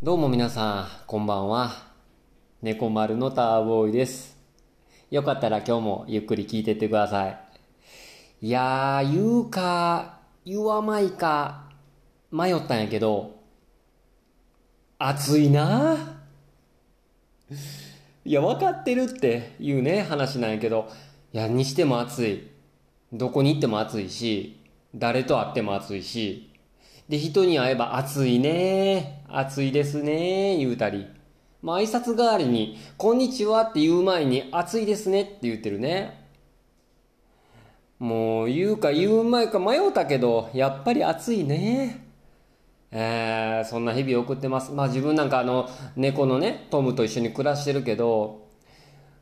どうも皆さん、こんばんは。猫丸のターボーイです。よかったら今日もゆっくり聞いてってください。いやー、言うか、言わないか、迷ったんやけど、暑いなぁいや、分かってるっていうね、話なんやけど、いや、にしても暑い。どこに行っても暑いし、誰と会っても暑いし、で、人に会えば暑いね暑いですね言うたり。まあ、挨拶代わりに、こんにちはって言う前に、暑いですねって言ってるね。もう、言うか言う前か迷ったけど、やっぱり暑いね。えー、そんな日々を送ってます。まあ自分なんかあの、猫のね、トムと一緒に暮らしてるけど、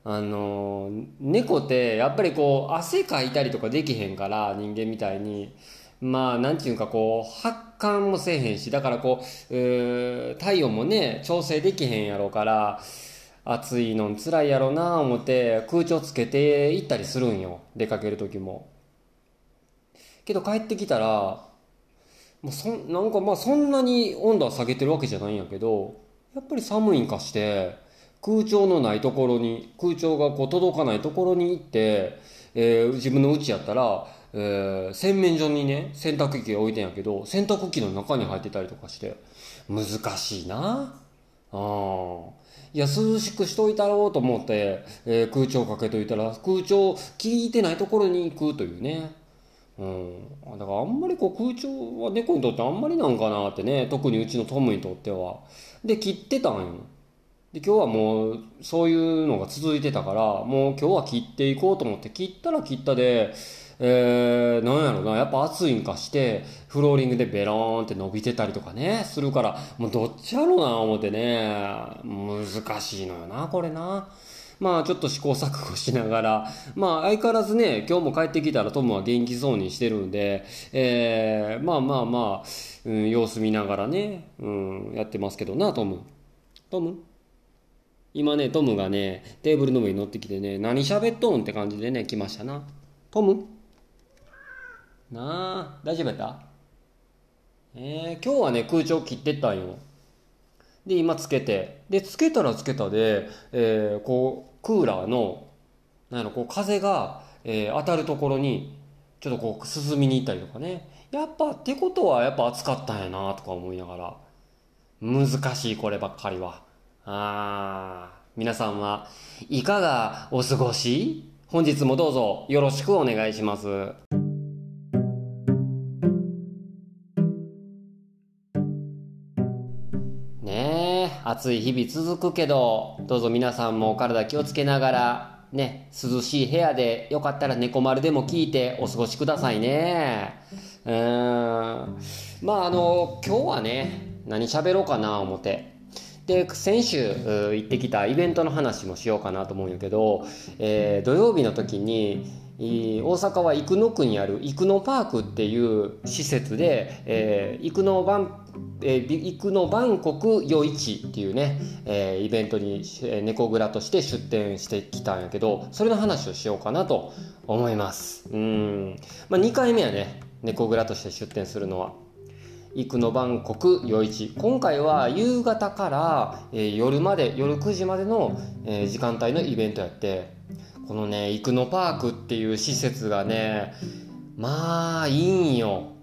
あの、猫ってやっぱりこう、汗かいたりとかできへんから、人間みたいに。まあ、なんていうかこう、発汗もせえへんし、だからこう、えー体温もね、調整できへんやろから、暑いの辛いやろな思って空調つけて行ったりするんよ。出かける時も。けど帰ってきたら、もうそん、なんかまあそんなに温度は下げてるわけじゃないんやけど、やっぱり寒いんかして、空調のないところに、空調がこう届かないところに行って、えー自分の家やったら、えー洗面所にね、洗濯機置いてんやけど、洗濯機の中に入ってたりとかして、難しいなああ。いや、涼しくしといたろうと思って、えー空調かけといたら、空調効いてないところに行くというね。うん。だからあんまりこう空調は猫にとってあんまりなんかなってね、特にうちのトムにとっては。で、切ってたんよ。で、今日はもう、そういうのが続いてたから、もう今日は切っていこうと思って、切ったら切ったで、えー、なんやろな、やっぱ暑いんかして、フローリングでベローンって伸びてたりとかね、するから、もうどっちやろうな、思ってね、難しいのよな、これな。まあちょっと試行錯誤しながら、まあ相変わらずね、今日も帰ってきたらトムは元気そうにしてるんで、えー、まあまあまあ、うん、様子見ながらね、うん、やってますけどな、トム。トム？今ね、トムがね、テーブルの上に乗ってきてね、何喋っとんって感じでね、来ましたな。トム？なあ、大丈夫やった？えー、今日はね、空調切ってったんよ。で、今つけて。で、つけたらつけたで、えー、こう、クーラーの、なんやろ、こう、風が、えー当たるところに、ちょっとこう、進みに行ったりとかね。やっぱ、ってことは、やっぱ暑かったんやな、とか思いながら。難しい、こればっかりは。あー、皆さんは、いかがお過ごし？本日もどうぞよろしくお願いします。暑い日々続くけど、どうぞ皆さんもお体気をつけながら、ね、涼しい部屋でよかったら猫丸でも聞いてお過ごしくださいね。うん。まああの、今日はね、何喋ろうかな思って。で、先週行ってきたイベントの話もしようかなと思うんやけど、えー土曜日の時に、大阪は生野区にある生野パークっていう施設で、え、生野バンえーび生野万国夜市っていうね、えーイベントに、えー猫蔵として出店してきたんやけど、それの話をしようかなと思います。うん。まあ、2回目やね、猫蔵として出店するのは。生野万国夜市。今回は夕方から、えー夜まで、夜9時までの、えー時間帯のイベントやって、このね、生野パークっていう施設がね、まあ、いいんよ。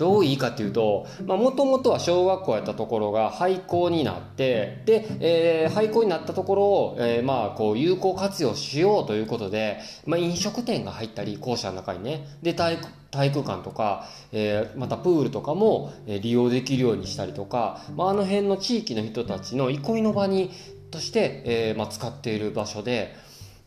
どういいかっていうと、もともとは小学校やったところが廃校になって、で、えー廃校になったところを、えーまあ、こう、有効活用しようということで、まあ、飲食店が入ったり、校舎の中にね、で、体育、体育館とか、えーまたプールとかも、利用できるようにしたりとか、まあ、あの辺の地域の人たちの憩いの場に、として、えーまあ、使っている場所で、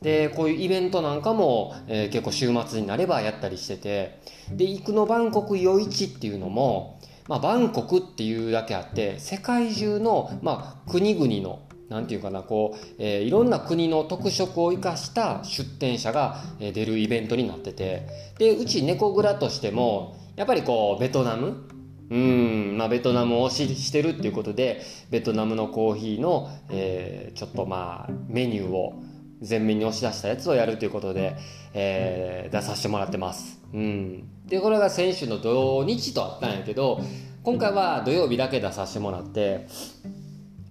で、こういうイベントなんかも、えー結構週末になればやったりしてて、で、行くのバンコク夜市っていうのも、まあ、バンコクっていうだけあって、世界中の、まあ、国々の、なんていうかな、こう、えーいろんな国の特色を生かした出店者がえー出るイベントになってて、で、うち猫蔵としても、やっぱりこう、ベトナム？うん、まあ、ベトナムを推ししてるっていうことで、ベトナムのコーヒーの、えーちょっとまあ、メニューを前面に押し出したやつをやるということで、えー出させてもらってます。うん。で、これが先週の土日とあったんやけど、今回は土曜日だけ出させてもらって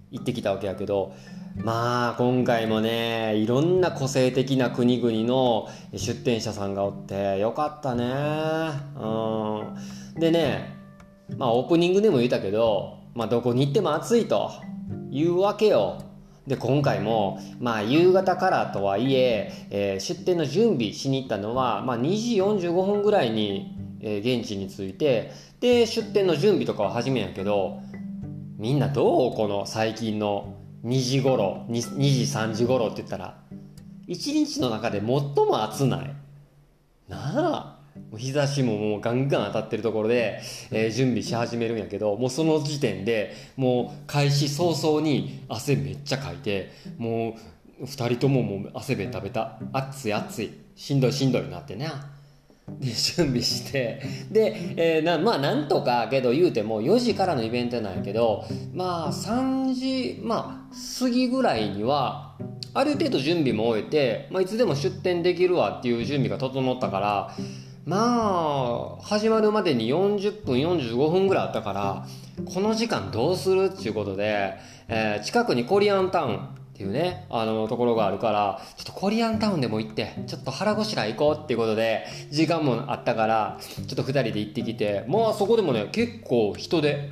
行ってきたわけやけどまあ今回もねいろんな個性的な国々の出店者さんがおってよかったね。うん。でねまあオープニングでも言ったけど、まあ、どこに行っても暑いというわけよで今回も、まあ、夕方からとはいええー、出店の準備しに行ったのは、まあ、2時45分ぐらいに、えー、現地に着いてで出店の準備とかは始めやけどみんなどうこの最近の2時頃 2, 2時3時頃って言ったら1日の中で最も暑ない。なあ。日差しももうガンガン当たってるところで、えー、準備し始めるんやけどもうその時点でもう開始早々に汗めっちゃかいてもう2人とももう汗べ食べた暑い暑いしんどいしんどいなってねで準備してで、えー、なまあなんとかけど言うても4時からのイベントなんやけどまあ3時まあ過ぎぐらいにはある程度準備も終えて、まあ、いつでも出店できるわっていう準備が整ったからまあ始まるまでに40分45分ぐらいあったからこの時間どうするっていうことで、えー、近くにコリアンタウンっていうね、あのところがあるから、ちょっとコリアンタウンでも行って、ちょっと腹ごしらえ行こうっていうことで、時間もあったから、ちょっと2人で行ってきて、まあそこでもね、結構人で、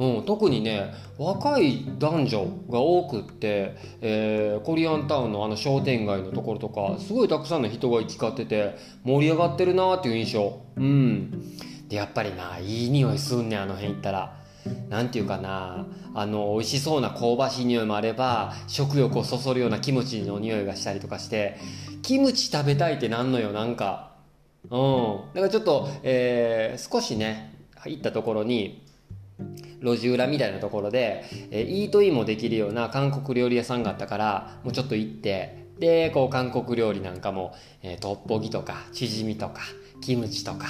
うん、特にね、若い男女が多くって、えー、コリアンタウンのあの商店街のところとか、すごいたくさんの人が行き交ってて、盛り上がってるなっていう印象。うん。で、やっぱりな、いい匂いすんね、あの辺行ったら。何て言うかなあの美味しそうな香ばしい匂いもあれば食欲をそそるようなキムチの匂いがしたりとかしてキムチ食べたいってなんのよなんかうんだからちょっと、えー、少しね行ったところに路地裏みたいなところで、えー、イートインもできるような韓国料理屋さんがあったからもうちょっと行ってでこう韓国料理なんかも、えー、トッポギとかチヂミとかキムチとか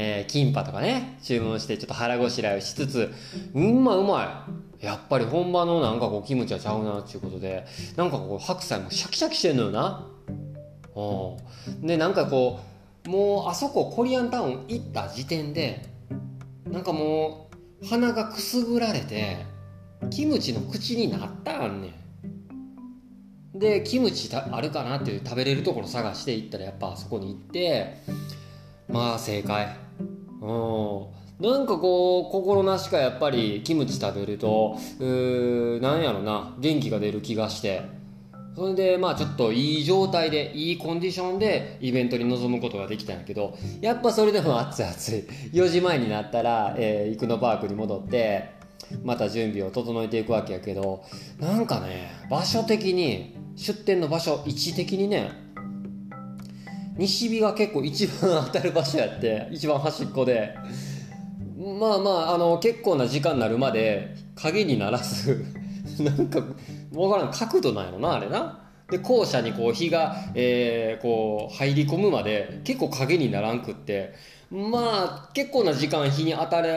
えー、キンパとかね、注文してちょっと腹ごしらえをしつつ、うんまうまい。やっぱり本場のなんかこうキムチはちゃうなっていうことで、なんかこう白菜もシャキシャキしてんのよな。うん。で、なんかこう、もうあそこコリアンタウン行った時点で、なんかもう鼻がくすぐられて、キムチの口になったんねん。で、キムチあるかなっていう食べれるところ探して行ったらやっぱあそこに行って、まあ正解。うんなんかこう心なしかやっぱりキムチ食べるとうなんやろな元気が出る気がしてそれでまあちょっといい状態でいいコンディションでイベントに臨むことができたんやけどやっぱそれでも暑い暑い4時前になったら、えー、生野パークに戻ってまた準備を整えていくわけやけどなんかね場所的に出店の場所位置的にね西日が結構一番当たる場所やって一番端っこで。まあまああの結構な時間になるまで影にならず なんか分からん角度なんやろなあれな。で校舎にこう日が、えー、こう入り込むまで結構影にならんくって。まあ結構な時間日に当たり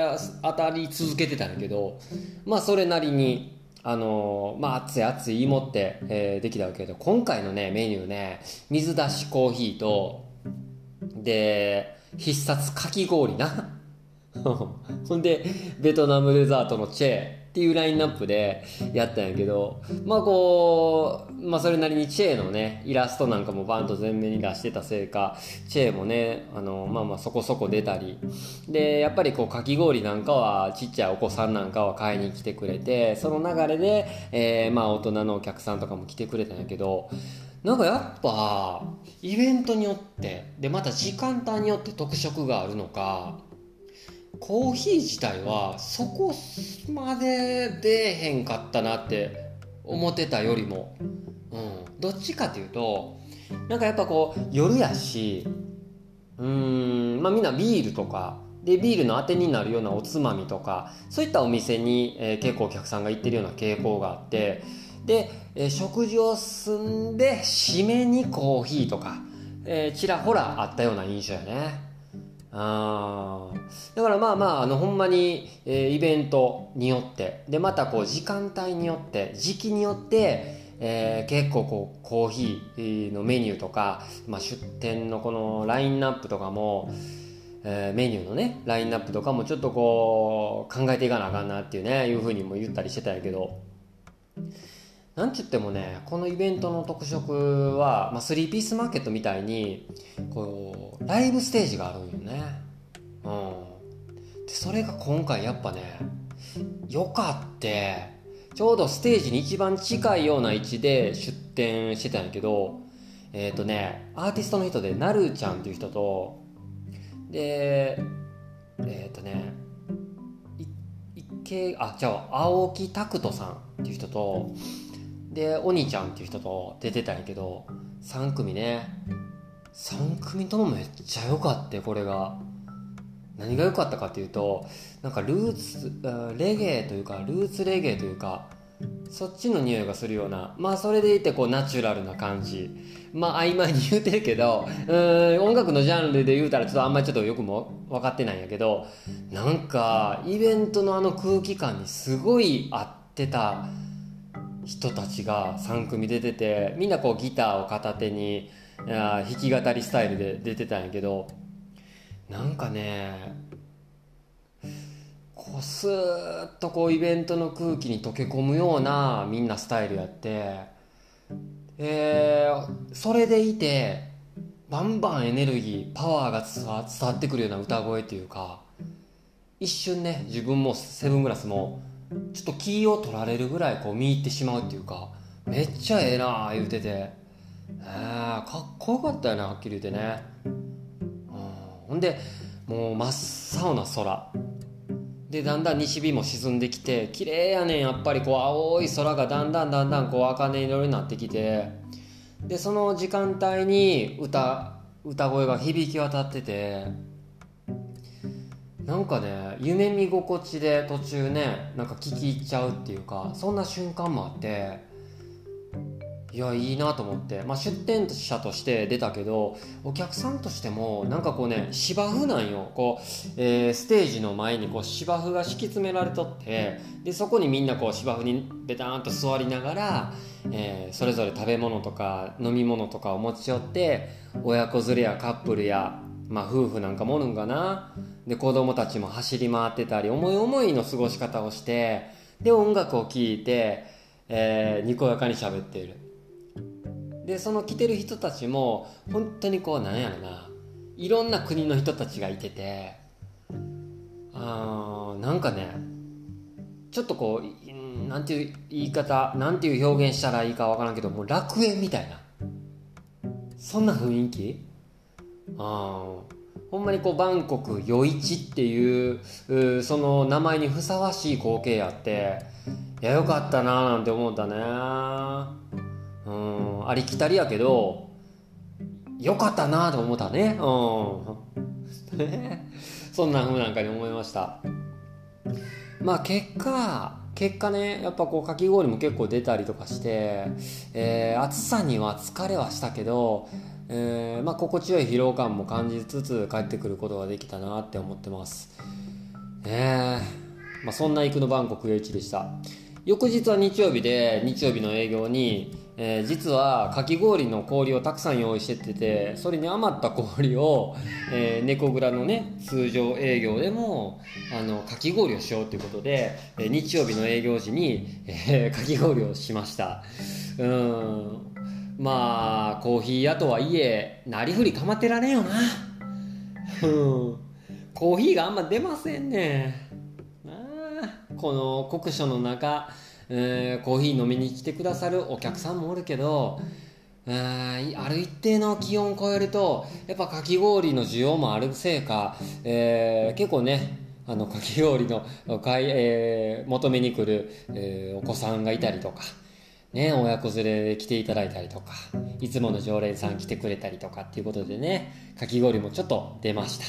当たり続けてたんやけどまあそれなりにあのー、まあ、熱い熱い芋って、えー、できたわけど、今回のね、メニューね、水出しコーヒーと、で、必殺かき氷な。ほんで、ベトナムデザートのチェっていうラインナップでやったんやけど、まあこう、まあそれなりにチェーのね、イラストなんかもバンと前面に出してたせいか、チェーもね、あの、まあまあそこそこ出たり、で、やっぱりこうかき氷なんかはちっちゃいお子さんなんかは買いに来てくれて、その流れで、えー、まあ大人のお客さんとかも来てくれたんやけど、なんかやっぱ、イベントによって、で、また時間帯によって特色があるのか、コーヒー自体はそこまで出えへんかったなって思ってたよりも、うん、どっちかっていうとなんかやっぱこう夜やしうーんまあみんなビールとかでビールのあてになるようなおつまみとかそういったお店に、えー、結構お客さんが行ってるような傾向があってで、えー、食事を済んで締めにコーヒーとか、えー、ちらほらあったような印象やね。あだからまあまああのほんまに、えー、イベントによってでまたこう時間帯によって時期によって、えー、結構こうコーヒーのメニューとか、まあ、出店のこのラインナップとかもえー、メニューのねラインナップとかもちょっとこう考えていかなあかんなっていうねいうふうにも言ったりしてたんやけど。なんて言ってもねこのイベントの特色は、まあ、3ピースマーケットみたいにこうライブステージがあるんよね。うん。でそれが今回やっぱねよかってちょうどステージに一番近いような位置で出店してたんやけどえっ、ー、とねアーティストの人でなるちゃんっていう人とでえっ、ー、とね池あじゃあ青木拓人さんっていう人とでお兄ちゃんっていう人と出てたんやけど3組ね。3組ともめっちゃ良かったこれが。何が良かったかっていうとなんかルーツレゲエというかルーツレゲエというかそっちの匂いがするようなまあそれでいてこうナチュラルな感じ。まあ曖昧に言うてるけどうん音楽のジャンルで言うたらちょっとあんまりちょっとよくも分かってないんやけどなんかイベントのあの空気感にすごい合ってた。人たちが3組出ててみんなこうギターを片手に弾き語りスタイルで出てたんやけどなんかねこうスーッとこうイベントの空気に溶け込むようなみんなスタイルやってえー、それでいてバンバンエネルギーパワーが伝わってくるような歌声っていうか一瞬ね自分もセブングラスもちょっと気を取られるぐらいこう見入ってしまうっていうかめっちゃええなあ言うてて、えー、かっこよかったよなはっきり言うてね、うん、ほんでもう真っ青な空。でだんだん西日も沈んできて綺麗やねん。やっぱりこう青い空がだんだんだんだんこう茜色になってきて。でその時間帯に歌歌声が響き渡ってて。なんかね夢見心地で途中ねなんか聞き入っちゃうっていうかそんな瞬間もあっていやいいなと思って、まあ、出店者として出たけどお客さんとしてもなんかこうね芝生なんよ。こう、えー、ステージの前にこう芝生が敷き詰められとってでそこにみんなこう芝生にベターンと座りながら、えー、それぞれ食べ物とか飲み物とかを持ち寄って親子連れやカップルや、まあ、夫婦なんかもおるんかな。で子供たちも走り回ってたり思い思いの過ごし方をしてで音楽を聴いて、えー、にこやかに喋っている。でその来てる人たちも本当にこうなんやろな。いろんな国の人たちがいててあなんかねちょっとこうなんていう言い方なんていう表現したらいいかわからんけどもう楽園みたいな。そんな雰囲気あほんまにこうバンコク夜市っていうその名前にふさわしい光景やっていやよかったなーなんて思ったねうん。ありきたりやけどよかったなと思ったね。うん。そんなふうなんかに思いました。まあ結果結果ねやっぱこうかき氷も結構出たりとかして、えー、暑さには疲れはしたけど、えー、まあ、心地よい疲労感も感じつつ帰ってくることができたなって思ってます。えー、まあ、そんな行くのバンコク夜市でした。翌日は日曜日で日曜日の営業にえー、実はかき氷の氷をたくさん用意してててそれに余った氷を、えー、猫蔵のね通常営業でもあのかき氷をしようということで、えー、日曜日の営業時に、えー、かき氷をしました。うん。まあコーヒー屋とはいえなりふり構ってられんよな。うん。コーヒーがあんま出ませんね。この酷暑の中えー、コーヒー飲みに来てくださるお客さんもおるけど、えー、ある一定の気温を超えるとやっぱかき氷の需要もあるせいか、えー、結構ねあのかき氷の買い、えー、求めに来る、えー、お子さんがいたりとか、ね、親子連れで来ていただいたりとかいつもの常連さん来てくれたりとかっていうことでねかき氷もちょっと出まし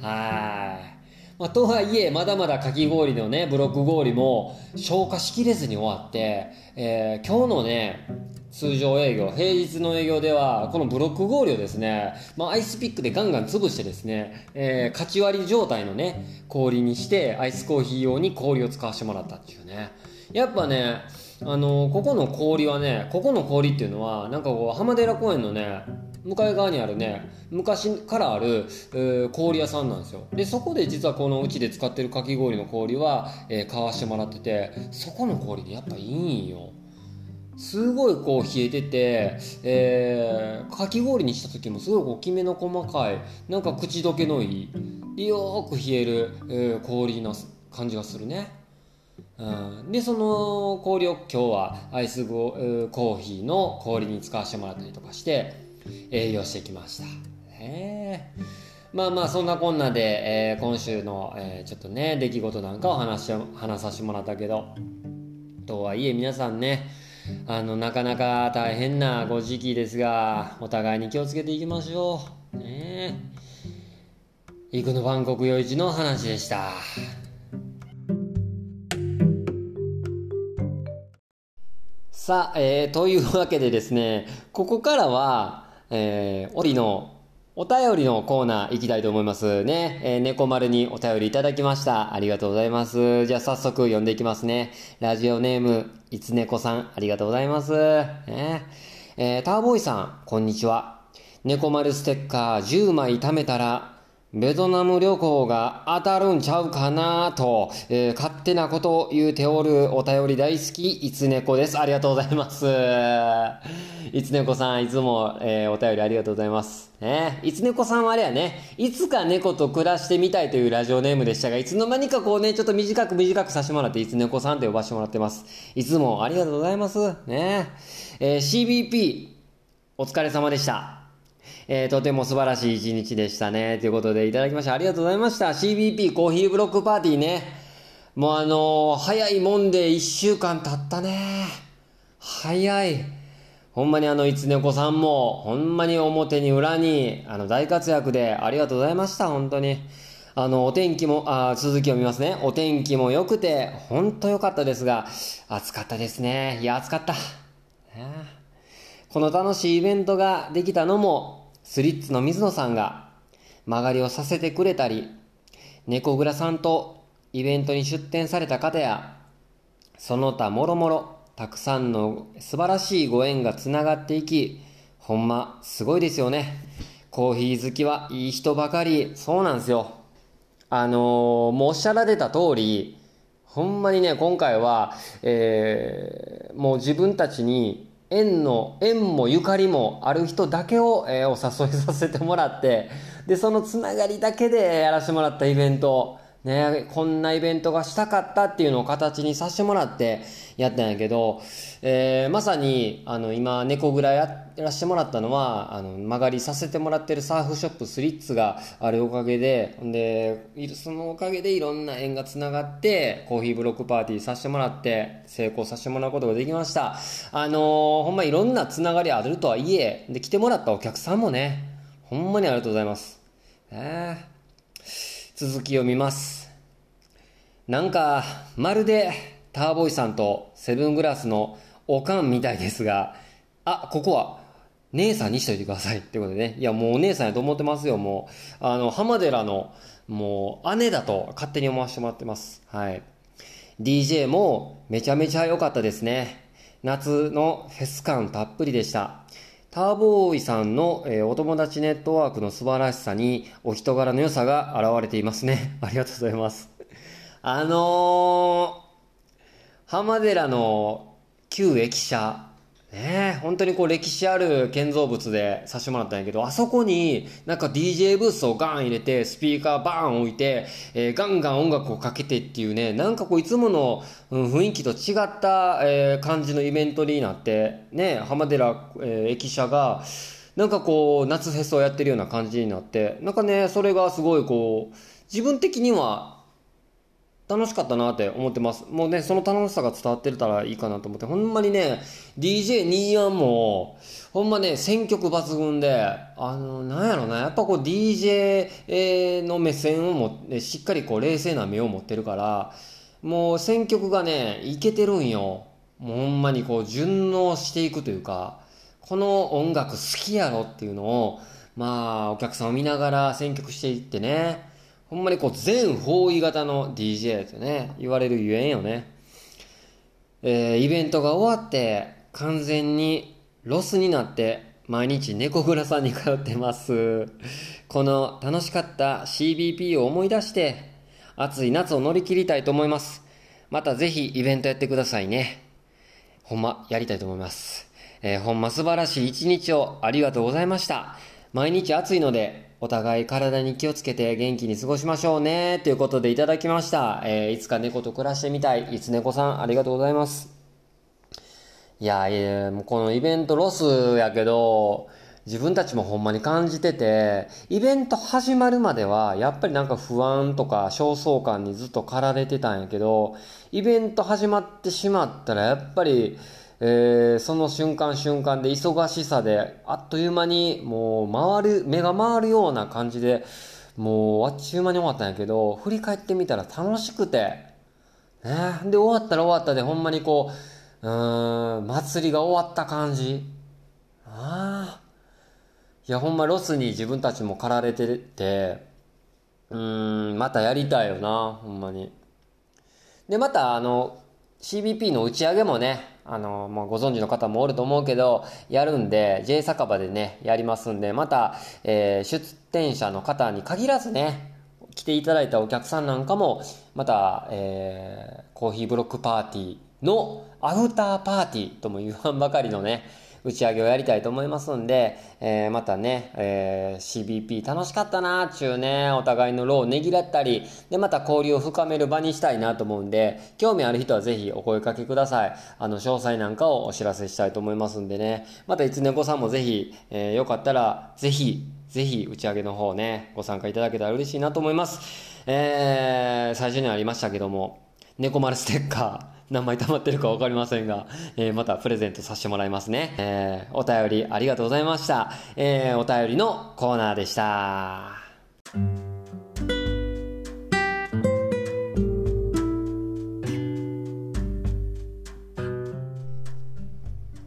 た。はい。まあ、とはいえ、まだまだかき氷のね、ブロック氷も消化しきれずに終わって、えー、今日のね、通常営業、平日の営業では、このブロック氷をですね、まあ、アイスピックでガンガン潰してですね、えー、勝ち割り状態のね、氷にして、アイスコーヒー用に氷を使わせてもらったっていうね。やっぱね、あの、ここの氷はね、ここの氷っていうのは、なんかこう、浜寺公園のね、向かい側にあるね昔からある、えー氷屋さんなんですよ。でそこで実はこのうちで使ってるかき氷の氷は、えー買わしてもらっててそこの氷でやっぱいいんよ。すごいこう冷えてて、えーかき氷にした時もすごいこうきめの細かいなんか口どけのいいよく冷える、えー氷の感じがするね。うん、でその氷を今日はアイス、コーヒーの氷に使わせてもらったりとかして営業してきました。ねまあまあそんなこんなで、えー今週の、えーちょっとね出来事なんかを話し話させてもらったけどとはいえ皆さんねあのなかなか大変なご時期ですがお互いに気をつけていきましょう。ねえイクの万国余市の話でした。さあ、えーというわけでですねここからは、えー、折のお便りのコーナー行きたいと思いますね。えー、猫丸にお便りいただきました。ありがとうございます。じゃあ早速読んでいきますね。ラジオネーム、いつねこさん、ありがとうございます。ねえーターボーイさん、こんにちは。猫丸ステッカー10枚貯めたら、ベトナム旅行が当たるんちゃうかなと、えー勝手なことを言うておるお便り大好き、いつねこです。ありがとうございます。いつねこさん、いつも、えーお便りありがとうございます。ね、いつねこさんはあれやね、いつか猫と暮らしてみたいというラジオネームでしたが、いつの間にかこうね、ちょっと短く短くさせてもらって、いつねこさんと呼ばせてもらってます。いつもありがとうございます。ね、えー CBP、お疲れ様でした。えーとても素晴らしい一日でしたね。ということでいただきましてありがとうございました。CBP コーヒーブロックパーティーね。もうあのー早いもんで1週間経ったね。早い。ほんまにあの、いつねこさんも、ほんまに表に裏に、あの、大活躍でありがとうございました、本当に。あの、お天気も、あ続きを見ますね。お天気も良くて、ほんと良かったですが、暑かったですね。いや、暑かった。この楽しいイベントができたのも、スリッツの水野さんが曲がりをさせてくれたり、猫倉さんとイベントに出展された方や、その他もろもろ、たくさんの素晴らしいご縁がつながっていき、ほんま、すごいですよね。コーヒー好きはいい人ばかり、そうなんですよ。あのーもうおっしゃられた通り、ほんまにね、今回は、えーもう自分たちに縁の、縁もゆかりもある人だけを、えーお誘いさせてもらって、で、そのつながりだけでやらせてもらったイベント、ね、こんなイベントがしたかったっていうのを形にさせてもらってやったんやけど、えーまさに、あの、今、猫蔵やらせてもらったのは、あの、曲がりさせてもらってるサーフショップスリッツがあるおかげで、んで、そのおかげでいろんな縁がつながって、コーヒーブロックパーティーさせてもらって、成功させてもらうことができました。あのーほんまいろんなつながりあるとはいえ、で、来てもらったお客さんもね、ほんまにありがとうございます。えー続きを見ます。なんか、まるで、ターボイさんとセブングラスのおかんみたいですが、あ、ここは、姉さんにしといてください。ってことでね。いや、もうお姉さんやと思ってますよ、もう。あの、浜寺の、もう、姉だと勝手に思わせてもらってます。はい。DJ もめちゃめちゃ良かったですね。夏のフェス感たっぷりでした。ターボーイさんの、えーお友達ネットワークの素晴らしさにお人柄の良さが現れていますね。ありがとうございます。あのー、浜寺の旧駅舎、ねえ、本当にこう歴史ある建造物でさせてもらったんやけど、あそこになんか DJ ブースをガン入れて、スピーカーバーン置いて、えーガンガン音楽をかけてっていうね、なんかこういつもの、雰囲気と違った、えー感じのイベントになって、ね、浜寺、えー駅舎が、なんかこう、夏フェスをやってるような感じになって、なんかね、それがすごいこう、自分的には楽しかったなって思ってます。もうね、その楽しさが伝わってたらいいかなと思って、ほんまにね、DJ21 も、ほんまね、選曲抜群で、あの、なんやろな、やっぱこう DJ の目線をもねしっかりこう冷静な目を持ってるから、もう選曲がね、いけてるんよ。もうほんまにこう順応していくというか、この音楽好きやろっていうのを、まあ、お客さんを見ながら選曲していってね、ほんまにこう全方位型の DJ ってね、言われるゆえんよね。えーイベントが終わって完全にロスになって毎日猫蔵さんに通ってます。この楽しかった CBP を思い出して、暑い夏を乗り切りたいと思います。またぜひイベントやってくださいね。ほんま、やりたいと思います。えー、ほんま素晴らしい一日をありがとうございました。毎日暑いので、お互い体に気をつけて元気に過ごしましょうね。ということでいただきました。えー、いつか猫と暮らしてみたい。いつ猫さん、ありがとうございます。いや、いやこのイベントロスやけど、自分たちもほんまに感じてて、イベント始まるまでは、やっぱりなんか不安とか焦燥感にずっと駆られてたんやけど、イベント始まってしまったら、やっぱり、えー、その瞬間瞬間で忙しさで、あっという間にもう回る、目が回るような感じで、もうあっちゅう間に終わったんやけど、振り返ってみたら楽しくて、ね、で、終わったら終わったで、ほんまにこう、うん、祭りが終わった感じ。ああ。いや、ほんまロスに自分たちも駆られてて、うん、またやりたいよな、ほんまに。で、また、あの、CBP の打ち上げもね、あの、もうご存知の方もおると思うけど、やるんで、J 酒場でね、やりますんで、また、えー、出店者の方に限らずね、来ていただいたお客さんなんかも、また、えー、コーヒーブロックパーティーのアウターパーティーとも言わんばかりのね、打ち上げをやりたいと思いますんで、えー、またね、えー、CBP 楽しかったなーちゅうね、お互いの労をねぎらったり、で、また交流を深める場にしたいなと思うんで、興味ある人はぜひお声かけください。あの、詳細なんかをお知らせしたいと思いますんでね、またいつねこさんもぜひ、えー、よかったら、ぜひ、ぜひ打ち上げの方ね、ご参加いただけたら嬉しいなと思います。えー、最初にありましたけども、猫丸ステッカー、何枚溜まってるか分かりませんが、えー、またプレゼントさせてもらいますね。えー、お便りありがとうございました。えー、お便りのコーナーでした。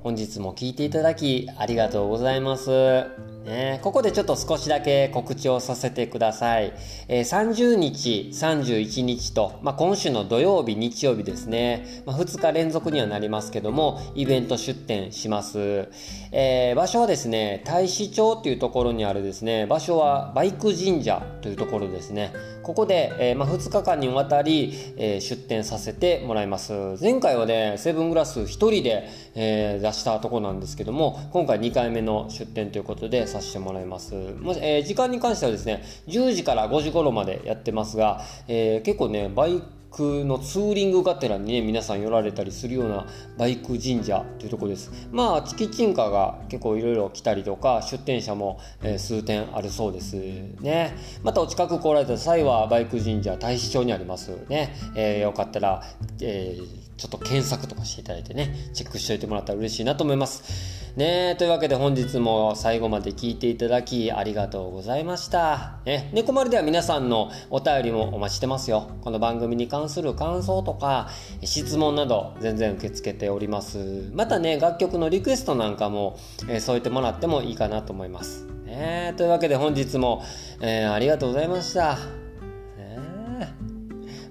本日も聞いていただきありがとうございます。ね、ここでちょっと少しだけ告知をさせてください。えー、30日、31日と、まあ、今週の土曜日、日曜日ですね、まあ、2日連続にはなりますけども、イベント出店します。えー、場所はですね、大使町っていうところにあるですね、場所はバイク神社というところですね。ここで、えー、まあ、2日間にわたり、えー、出店させてもらいます。前回はね、セブングラス1人で、えー、出したとこなんですけども、今回2回目の出店ということでさせてもらいます。もし、え時間に関してはですね、10時から5時頃までやってますが、え結構ね、バイクのツーリングがてらにね皆さん寄られたりするようなバイク神社というとこです。まあチキチンカが結構いろいろ来たりとか出店者も、え、数点あるそうですね。またお近く来られた際はバイク神社大使町にありますね、えー、よかったら、えー、ちょっと検索とかしていただいてねチェックしておいてもらったら嬉しいなと思いますねというわけで本日も最後まで聞いていただきありがとうございました。ね、猫丸では皆さんのお便りもお待ちしてますよ。この番組に関する感想とか質問など全然受け付けております。またね、楽曲のリクエストなんかも、えー、添えてもらってもいいかなと思います。ね、というわけで本日も、えー、ありがとうございました。ね、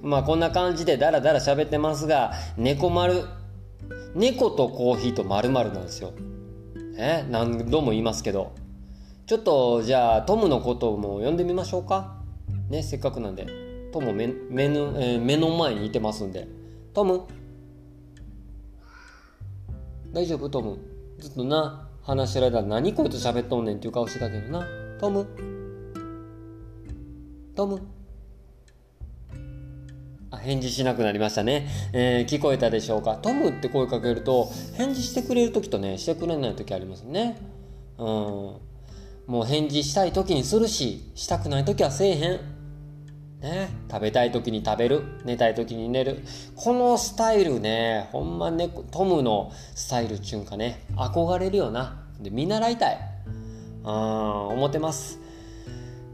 まあこんな感じでダラダラ喋ってますが、猫丸、猫とコーヒーと〇〇なんですよ。ね、何度も言いますけど。ちょっとじゃあトムのことも呼んでみましょうか。ねせっかくなんで。トム目目の,、えー、目の前にいてますんで。トム。大丈夫？トム。ずっとな話してる間何こいつ喋っとんねんっていう顔してたけどな。トム。トム。あ返事しなくなりましたね、えー、聞こえたでしょうか？トムって声かけると返事してくれる時とねしてくれない時ありますね。うん。もう返事したい時にするししたくない時はせえへん。ね、食べたい時に食べる。寝たい時に寝る。このスタイルねほんまねトムのスタイルっちゅうんかね憧れるよな。で見習いたい。うん思ってます。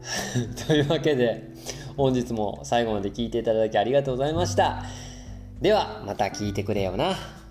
というわけで本日も最後まで聞いていただきありがとうございました。では、また聞いてくれよな。